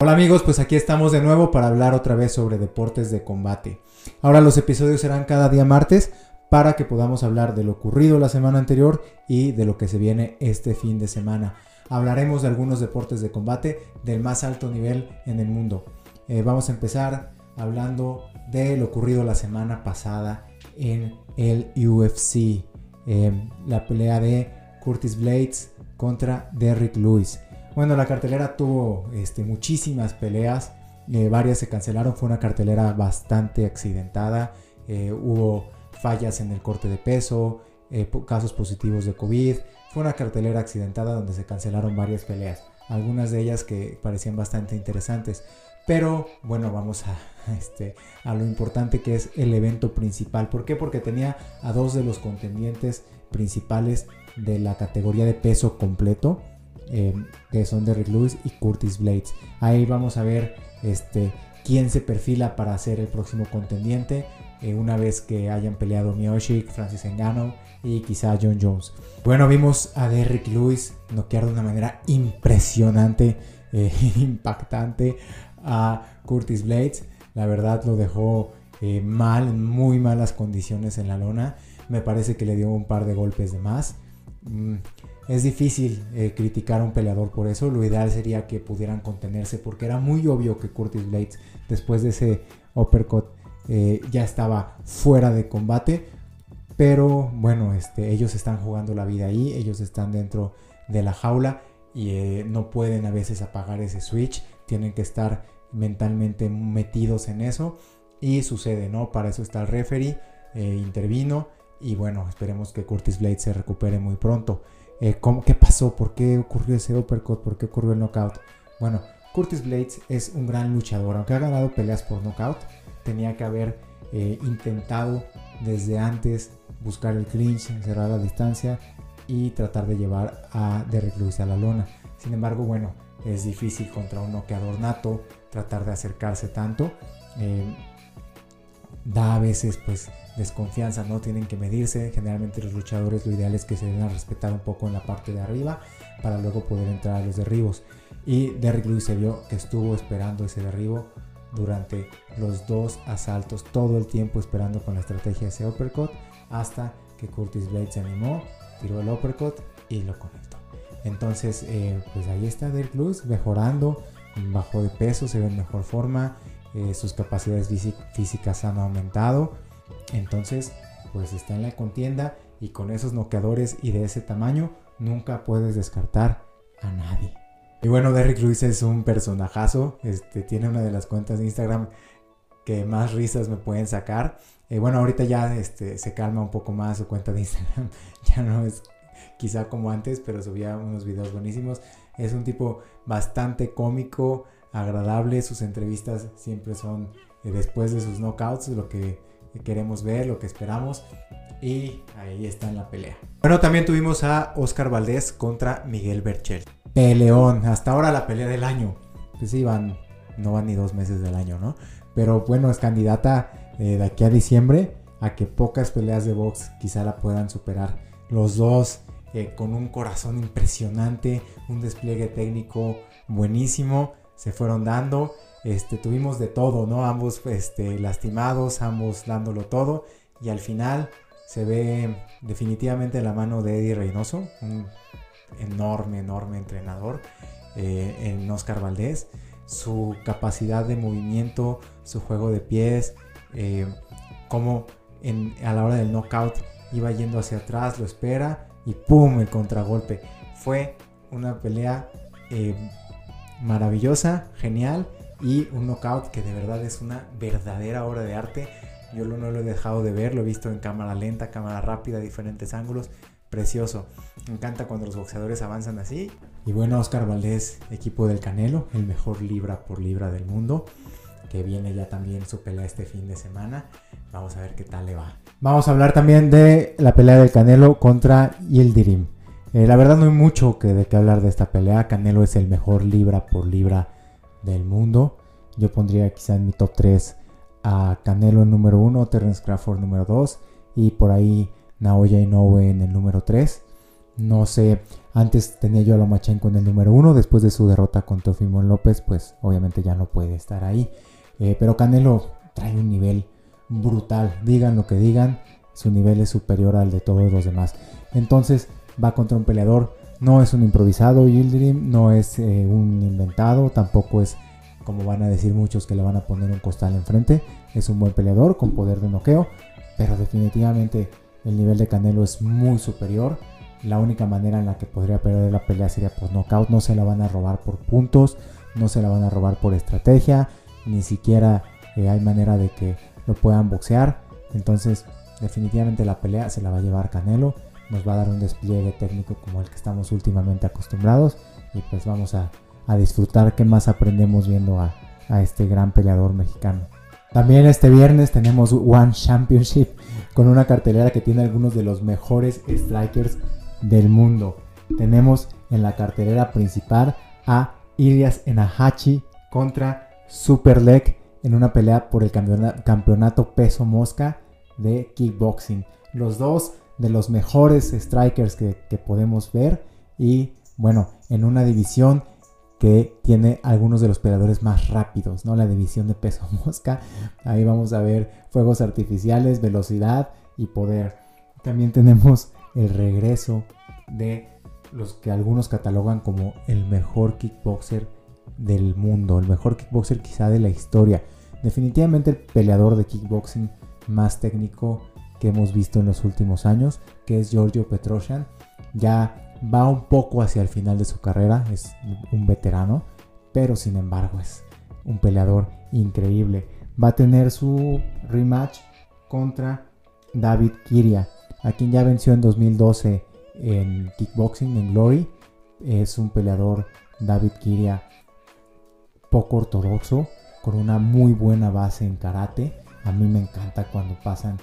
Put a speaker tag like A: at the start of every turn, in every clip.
A: Hola amigos, pues aquí estamos de nuevo para hablar otra vez sobre deportes de combate. Ahora los episodios serán cada día martes para que podamos hablar de lo ocurrido la semana anterior y de lo que se viene este fin de semana. Hablaremos de algunos deportes de combate del más alto nivel en el mundo. Eh, vamos a empezar hablando de lo ocurrido la semana pasada en el UFC. Eh, la pelea de Curtis Blades contra Derrick Lewis. Bueno, la cartelera tuvo este, muchísimas peleas, eh, varias se cancelaron, fue una cartelera bastante accidentada, eh, hubo fallas en el corte de peso, eh, casos positivos de COVID, fue una cartelera accidentada donde se cancelaron varias peleas, algunas de ellas que parecían bastante interesantes. Pero bueno, vamos a, este, a lo importante que es el evento principal. ¿Por qué? Porque tenía a dos de los contendientes principales de la categoría de peso completo. Eh, que son Derrick Lewis y Curtis Blades. Ahí vamos a ver este, quién se perfila para ser el próximo contendiente eh, una vez que hayan peleado Miyoshik, Francis Ngannou y quizá John Jones. Bueno, vimos a Derrick Lewis noquear de una manera impresionante, eh, impactante a Curtis Blades. La verdad lo dejó mal, en muy malas condiciones en la lona. Me parece que le dio un par de golpes de más. Mm, es difícil eh, criticar a un peleador por eso. Lo ideal sería que pudieran contenerse porque era muy obvio que Curtis Blades después de ese uppercut eh, ya estaba fuera de combate. Pero bueno, este, ellos están jugando la vida ahí, ellos están dentro de la jaula y eh, no pueden a veces apagar ese switch. Tienen que estar mentalmente metidos en eso. Y sucede, ¿no? Para eso está el referee, intervino. Y bueno, esperemos que Curtis Blades se recupere muy pronto. Eh, ¿Qué pasó? ¿Por qué ocurrió ese uppercut? ¿Por qué ocurrió el knockout? Bueno, Curtis Blades es un gran luchador. Aunque ha ganado peleas por knockout, tenía que haber eh, intentado desde antes buscar el clinch, cerrar la distancia y tratar de llevar a Derrick Lewis a la lona. Sin embargo, bueno, es difícil contra un noqueador nato tratar de acercarse tanto. Eh, da a veces pues desconfianza, ¿no? Tienen que medirse. Generalmente los luchadores lo ideal es que se den a respetar un poco en la parte de arriba para luego poder entrar a los derribos. Y Derrick Lewis se vio que estuvo esperando ese derribo durante los dos asaltos, todo el tiempo esperando con la estrategia de ese uppercut hasta que Curtis Blade se animó, tiró el uppercut y lo conectó. Entonces, eh, pues ahí está Derrick Lewis mejorando, bajó de peso, se ve en mejor forma, eh, sus capacidades físicas han aumentado entonces, pues está en la contienda y con esos noqueadores y de ese tamaño nunca puedes descartar a nadie. Y bueno, Derrick Lewis es un personajazo, este, tiene una de las cuentas de Instagram que más risas me pueden sacar. Y bueno, ahorita ya este, se calma un poco más su cuenta de Instagram, ya no es quizá como antes, pero subía unos videos buenísimos. Es un tipo bastante cómico, agradable, sus entrevistas siempre son eh, después de sus knockouts, lo que queremos ver, lo que esperamos. Y ahí está en la pelea. Bueno, también tuvimos a Oscar Valdés contra Miguel Berchel. Peleón, hasta ahora la pelea del año. Pues sí, van, no van ni dos meses del año, ¿no? Pero bueno, es candidata eh, de aquí a diciembre a que pocas peleas de box quizá la puedan superar. Los dos eh, con un corazón impresionante, un despliegue técnico buenísimo, se fueron dando. Este, tuvimos de todo, ¿no? Ambos este, lastimados, ambos dándolo todo. Y al final se ve definitivamente la mano de Eddie Reynoso, un enorme, enorme entrenador eh, en Oscar Valdés. Su capacidad de movimiento, su juego de pies, eh, como a la hora del knockout iba yendo hacia atrás, lo espera y ¡pum! el contragolpe. Fue una pelea eh, maravillosa, genial y un knockout que de verdad es una verdadera obra de arte. Yo no lo he dejado de ver, lo he visto en cámara lenta, cámara rápida, diferentes ángulos. Precioso. Me encanta cuando los boxeadores avanzan así. Y bueno, Oscar Valdés, equipo del Canelo, el mejor libra por libra del mundo. Que viene ya también su pelea este fin de semana. Vamos a ver qué tal le va. Vamos a hablar también de la pelea del Canelo contra Yildirim. Eh, la verdad no hay mucho que de qué hablar de esta pelea. Canelo es el mejor libra por libra del mundo. Yo pondría quizá en mi top 3 a Canelo en número 1, Terence Crawford número 2 y por ahí Naoya Inoue en el número 3. No sé, antes tenía yo a Lomachenko en el número uno, después de su derrota con Teofimón López, pues obviamente ya no puede estar ahí. Eh, pero Canelo trae un nivel brutal, digan lo que digan, su nivel es superior al de todos los demás. Entonces va contra un peleador, no es un improvisado Yildirim, no es eh, un inventado, tampoco es como van a decir muchos que le van a poner un costal enfrente, es un buen peleador con poder de noqueo, pero definitivamente el nivel de Canelo es muy superior. La única manera en la que podría perder la pelea sería por knockout. No se la van a robar por puntos, no se la van a robar por estrategia, ni siquiera eh, hay manera de que lo puedan boxear. Entonces, definitivamente la pelea se la va a llevar Canelo. Nos va a dar un despliegue técnico como el que estamos últimamente acostumbrados. Y pues vamos a, disfrutar qué más aprendemos viendo a, a este gran peleador mexicano. También este viernes tenemos One Championship con una cartelera que tiene algunos de los mejores strikers del mundo. Tenemos en la cartelera principal a Ilias Enahachi contra Super en una pelea por el campeonato peso mosca de kickboxing. Los dos de los mejores strikers que, podemos ver y bueno, en una división que tiene algunos de los peleadores más rápidos, ¿no? La división de peso mosca. Ahí vamos a ver fuegos artificiales, velocidad y poder. También tenemos el regreso de los que algunos catalogan como el mejor kickboxer del mundo, el mejor kickboxer quizá de la historia. Definitivamente el peleador de kickboxing más técnico que hemos visto en los últimos años, que es Giorgio Petrosyan. Ya va un poco hacia el final de su carrera, es un veterano, pero sin embargo es un peleador increíble. Va a tener su rematch contra David Kiria, a quien ya venció en 2012 en kickboxing en Glory. Es un peleador David Kiria poco ortodoxo, con una muy buena base en karate. A mí me encanta cuando pasan,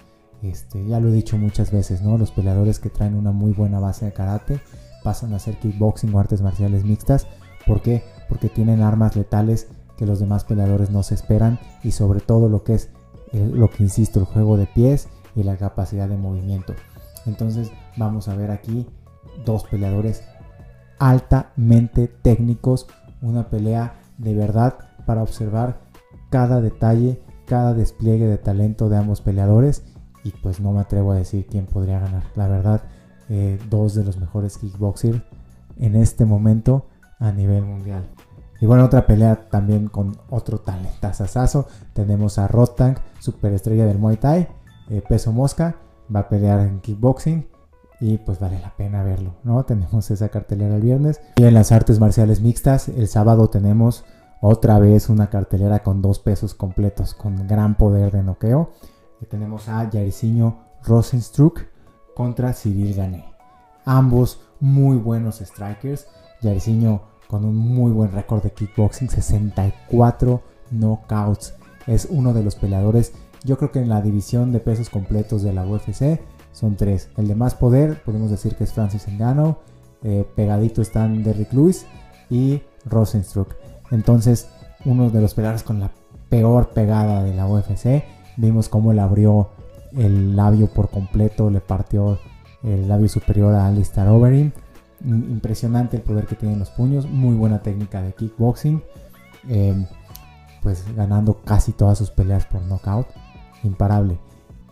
A: este, ya lo he dicho muchas veces. Los peleadores que traen una muy buena base de karate pasan a hacer kickboxing o artes marciales mixtas. ¿Por qué? Porque tienen armas letales que los demás peleadores no se esperan y sobre todo lo que es lo que insisto, el juego de pies y la capacidad de movimiento. Entonces vamos a ver aquí dos peleadores altamente técnicos, una pelea de verdad para observar cada detalle, cada despliegue de talento de ambos peleadores y pues no me atrevo a decir quién podría ganar. La verdad eh, dos de los mejores kickboxers en este momento a nivel mundial. Y bueno, otra pelea también con otro talentazazazo. Tenemos a Rotang, superestrella del Muay Thai, eh, peso mosca, va a pelear en kickboxing y pues vale la pena verlo, ¿no? Tenemos esa cartelera el viernes. Y en las artes marciales mixtas, el sábado tenemos otra vez una cartelera con dos pesos completos, con gran poder de noqueo. Tenemos a Jairzinho Rosenstruck contra Cyril Gané. Ambos muy buenos strikers. Jairzinho con un muy buen récord de kickboxing, 64 knockouts. Es uno de los peleadores, yo creo que en la división de pesos completos de la UFC son tres. El de más poder, podemos decir que es Francis Ngannou. Eh, pegadito están Derrick Lewis y Rosenstruck. Entonces, uno de los peleadores con la peor pegada de la UFC. Vimos cómo le abrió el labio por completo, le partió el labio superior a Alistair Overeem. Impresionante el poder que tienen los puños, muy buena técnica de kickboxing, em, pues ganando casi todas sus peleas por knockout, imparable.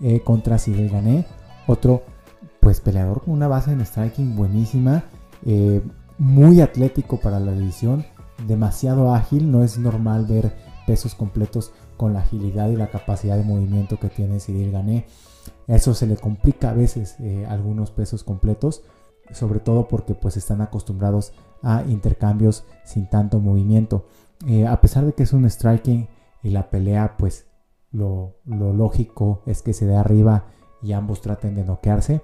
A: Eh, contra Cyril Gané, otro pues peleador con una base en striking buenísima, eh, muy atlético para la división, demasiado ágil, no es normal ver pesos completos con la agilidad y la capacidad de movimiento que tiene Cyril Gané. Eso se le complica a veces eh, algunos pesos completos, sobre todo porque pues están acostumbrados a intercambios sin tanto movimiento. Eh, a pesar de que es un striking y la pelea pues lo, lógico es que se dé arriba y ambos traten de noquearse,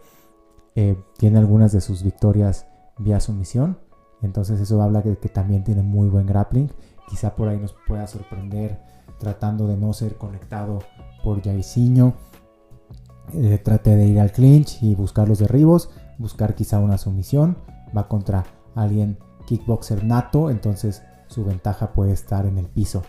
A: eh, tiene algunas de sus victorias vía sumisión. Entonces eso habla de que también tiene muy buen grappling. Quizá por ahí nos pueda sorprender tratando de no ser conectado por Jairzinho. Eh, trate de ir al clinch y buscar los derribos, buscar quizá una sumisión. Va contra alguien kickboxer nato, entonces su ventaja puede estar en el piso.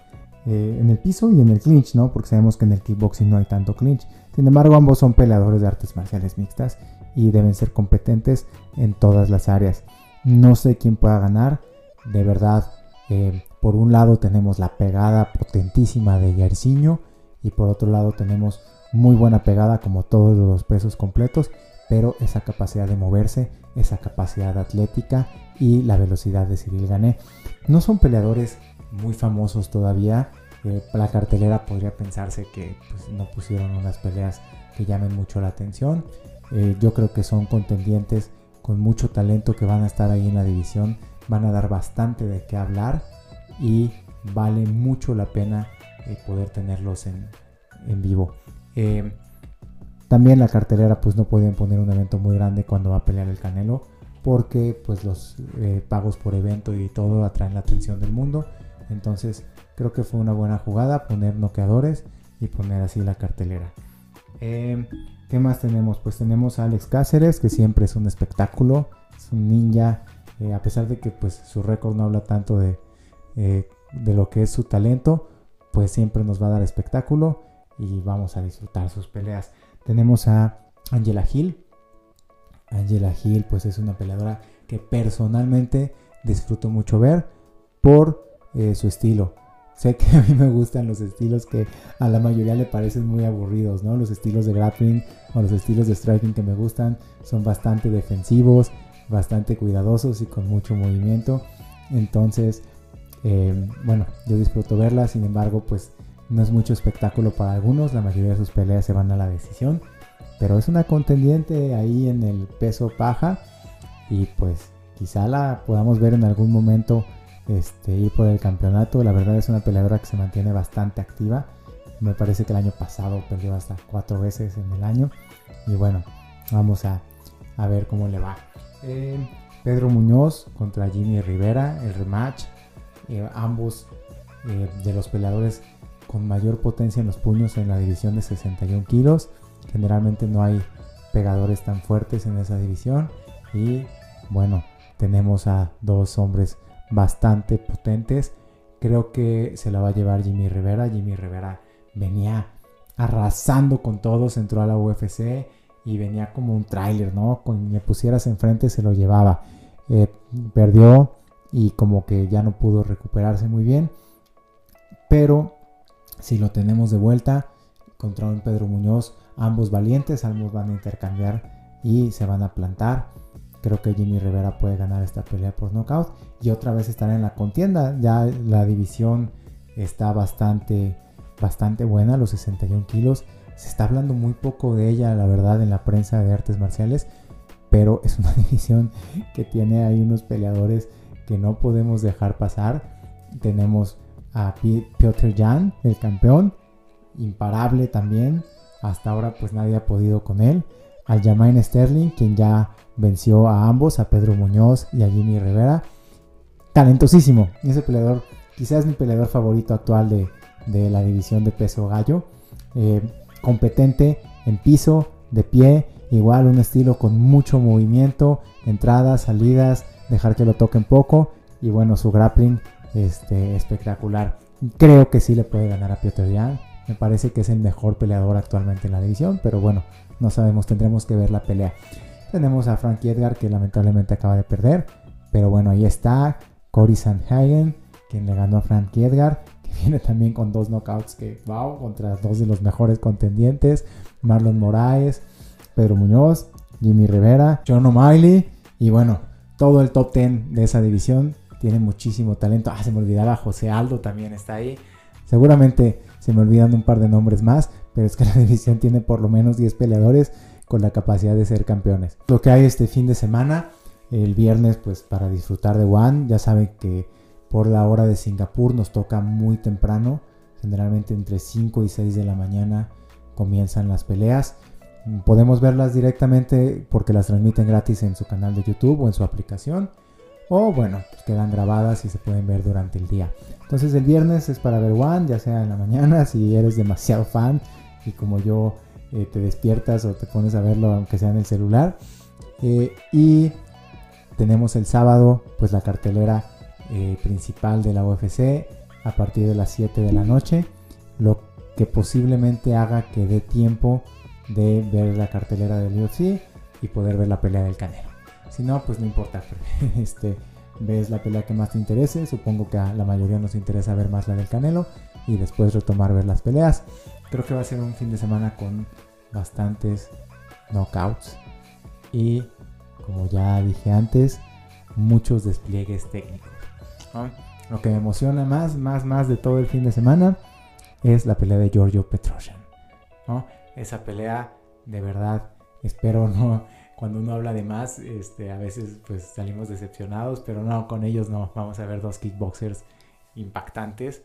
A: Eh, en el piso y en el clinch, ¿no? Porque sabemos que en el kickboxing no hay tanto clinch. Sin embargo, ambos son peleadores de artes marciales mixtas y deben ser competentes en todas las áreas. No sé quién pueda ganar, de verdad. Eh, por un lado tenemos la pegada potentísima de Yarciño y por otro lado tenemos muy buena pegada como todos los pesos completos, pero esa capacidad de moverse, esa capacidad atlética y la velocidad de Cyril Gané. No son peleadores muy famosos todavía. Eh, la cartelera podría pensarse que pues, no pusieron unas peleas que llamen mucho la atención. Eh, yo creo que son contendientes con mucho talento que van a estar ahí en la división, van a dar bastante de qué hablar y vale mucho la pena eh, poder tenerlos en, vivo. Eh, también la cartelera pues no pueden poner un evento muy grande cuando va a pelear el Canelo porque pues los pagos por evento y todo atraen la atención del mundo. Entonces creo que fue una buena jugada poner noqueadores y poner así la cartelera. ¿Qué más tenemos? Pues tenemos a Alex Cáceres, que siempre es un espectáculo, es un ninja, eh, a pesar de que pues su récord no habla tanto de, eh, de lo que es su talento, pues siempre nos va a dar espectáculo y vamos a disfrutar sus peleas. Tenemos a Angela Hill. Angela Hill pues es una peleadora que personalmente disfruto mucho ver por eh, su estilo. Sé que a mí me gustan los estilos que a la mayoría le parecen muy aburridos, ¿no? Los estilos de grappling o los estilos de striking que me gustan son bastante defensivos, bastante cuidadosos y con mucho movimiento. Entonces, eh, bueno, yo disfruto verla, sin embargo, pues no es mucho espectáculo para algunos, la mayoría de sus peleas se van a la decisión, pero es una contendiente ahí en el peso paja y pues quizá la podamos ver en algún momento este, ir por el campeonato. La verdad es una peleadora que se mantiene bastante activa. Me parece que el año pasado perdió hasta cuatro veces en el año. Y bueno, vamos a, ver cómo le va. Eh, Pedro Muñoz contra Jimmy Rivera, el rematch. Eh, ambos eh, de los peleadores con mayor potencia en los puños en la división de 61 kilos. Generalmente no hay pegadores tan fuertes en esa división. Y bueno, tenemos a dos hombres bastante potentes. Creo que se la va a llevar Jimmy Rivera. Jimmy Rivera venía arrasando con todos, entró a la UFC y venía como un tráiler, ¿no? Con me pusieras enfrente se lo llevaba. Eh, perdió y como que ya no pudo recuperarse muy bien. Pero si lo tenemos de vuelta contra un Pedro Muñoz, ambos valientes, ambos van a intercambiar y se van a plantar. Creo que Jimmy Rivera puede ganar esta pelea por knockout y otra vez estar en la contienda. Ya la división está bastante, bastante buena, los 61 kilos. Se está hablando muy poco de ella, la verdad, en la prensa de artes marciales, pero es una división que tiene ahí unos peleadores que no podemos dejar pasar. Tenemos a Piotr Jan, el campeón, imparable también. Hasta ahora pues nadie ha podido con él. Al Jamaine Sterling, quien ya venció a ambos, a Pedro Muñoz y a Jimmy Rivera. Talentosísimo. Ese peleador, quizás mi peleador favorito actual de, la división de peso gallo. Eh, competente en piso, de pie, igual un estilo con mucho movimiento, entradas, salidas, dejar que lo toquen poco. Y bueno, su grappling este, espectacular. Creo que sí le puede ganar a Piotr Jan. Me parece que es el mejor peleador actualmente en la división, pero bueno, no sabemos, tendremos que ver la pelea. Tenemos a Frankie Edgar que lamentablemente acaba de perder. Pero bueno, ahí está. Cory Sandhagen, quien le ganó a Frankie Edgar. Que viene también con dos knockouts que, wow, contra dos de los mejores contendientes. Marlon Moraes, Pedro Muñoz, Jimmy Rivera, John O'Malley. Y bueno, todo el top 10 de esa división tiene muchísimo talento. Ah, se me olvidaba, José Aldo también está ahí. Seguramente se me olvidan un par de nombres más, pero es que la división tiene por lo menos 10 peleadores con la capacidad de ser campeones. Lo que hay este fin de semana, el viernes, pues para disfrutar de One, ya saben que por la hora de Singapur nos toca muy temprano, generalmente entre 5 y 6 de la mañana comienzan las peleas. Podemos verlas directamente porque las transmiten gratis en su canal de YouTube o en su aplicación. O bueno, pues quedan grabadas y se pueden ver durante el día. Entonces el viernes es para ver One, ya sea en la mañana, si eres demasiado fan y como yo eh, te despiertas o te pones a verlo aunque sea en el celular. Eh, y tenemos el sábado pues la cartelera eh, principal de la UFC a partir de las 7 de la noche, lo que posiblemente haga que dé tiempo de ver la cartelera del UFC. y poder ver la pelea del Canelo. Si no, pues no importa. Este, ves la pelea que más te interese. Supongo que a la mayoría nos interesa ver más la del Canelo y después retomar ver las peleas. Creo que va a ser un fin de semana con bastantes knockouts y como ya dije antes, muchos despliegues técnicos. Lo que me emociona más, más, más de todo el fin de semana es la pelea de Giorgio Petrosyan. Esa pelea, de verdad, espero no, cuando uno habla de más, este, a veces pues salimos decepcionados, pero no, con ellos no, vamos a ver dos kickboxers impactantes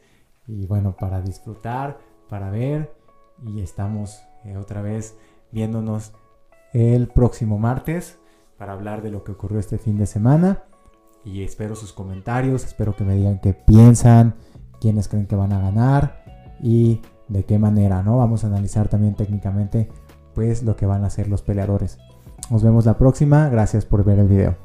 A: y bueno, para disfrutar, para ver y estamos eh, otra vez viéndonos el próximo martes para hablar de lo que ocurrió este fin de semana y espero sus comentarios, espero que me digan qué piensan, quiénes creen que van a ganar y de qué manera, ¿no? Vamos a analizar también técnicamente pues lo que van a hacer los peleadores. Nos vemos la próxima, gracias por ver el video.